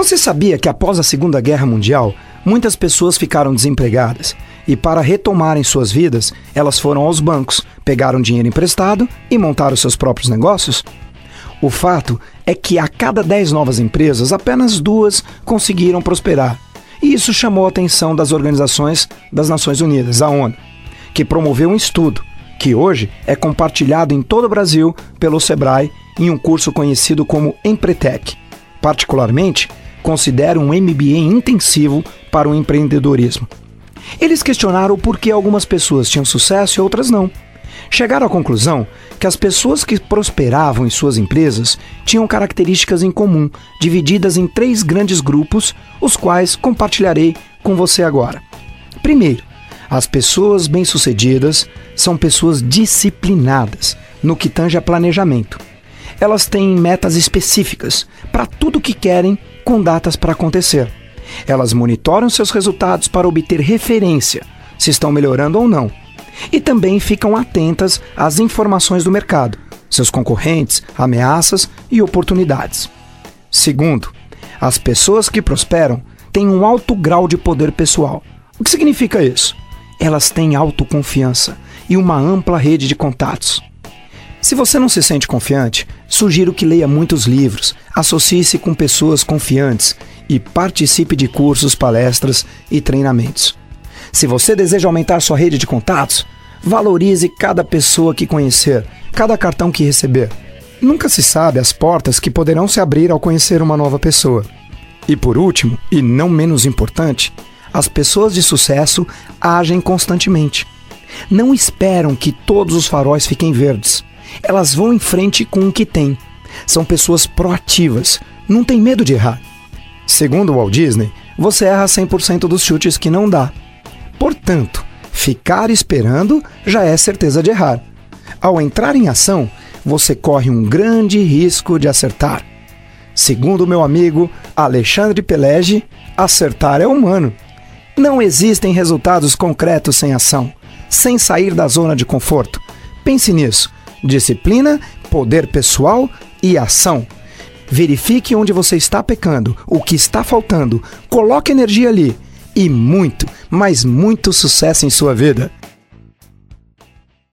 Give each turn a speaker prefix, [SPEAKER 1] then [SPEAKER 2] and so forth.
[SPEAKER 1] Você sabia que após a Segunda Guerra Mundial, muitas pessoas ficaram desempregadas e, para retomarem suas vidas, elas foram aos bancos, pegaram dinheiro emprestado e montaram seus próprios negócios? O fato é que a cada 10 novas empresas, apenas duas conseguiram prosperar. E isso chamou a atenção das organizações das Nações Unidas, a ONU, que promoveu um estudo que hoje é compartilhado em todo o Brasil pelo Sebrae em um curso conhecido como Empretec. Particularmente, considero um MBA intensivo para o empreendedorismo. Eles questionaram por que algumas pessoas tinham sucesso e outras não. Chegaram à conclusão que as pessoas que prosperavam em suas empresas tinham características em comum, divididas em três grandes grupos, os quais compartilharei com você agora. Primeiro, as pessoas bem-sucedidas são pessoas disciplinadas no que tange a planejamento. Elas têm metas específicas para tudo o que querem com datas para acontecer. Elas monitoram seus resultados para obter referência se estão melhorando ou não. E também ficam atentas às informações do mercado, seus concorrentes, ameaças e oportunidades. Segundo, as pessoas que prosperam têm um alto grau de poder pessoal. O que significa isso? Elas têm autoconfiança e uma ampla rede de contatos. Se você não se sente confiante, sugiro que leia muitos livros, associe-se com pessoas confiantes e participe de cursos, palestras e treinamentos. Se você deseja aumentar sua rede de contatos, valorize cada pessoa que conhecer, cada cartão que receber. Nunca se sabe as portas que poderão se abrir ao conhecer uma nova pessoa. E por último, e não menos importante, as pessoas de sucesso agem constantemente. Não esperam que todos os faróis fiquem verdes. Elas vão em frente com o que têm. São pessoas proativas, não têm medo de errar. Segundo Walt Disney, você erra 100% dos chutes que não dá. Portanto, ficar esperando já é certeza de errar. Ao entrar em ação, você corre um grande risco de acertar. Segundo meu amigo Alexandre Pelege, acertar é humano. Não existem resultados concretos sem ação, sem sair da zona de conforto. Pense nisso disciplina, poder pessoal e ação. Verifique onde você está pecando, o que está faltando, coloque energia ali e muito, mas muito sucesso em sua vida.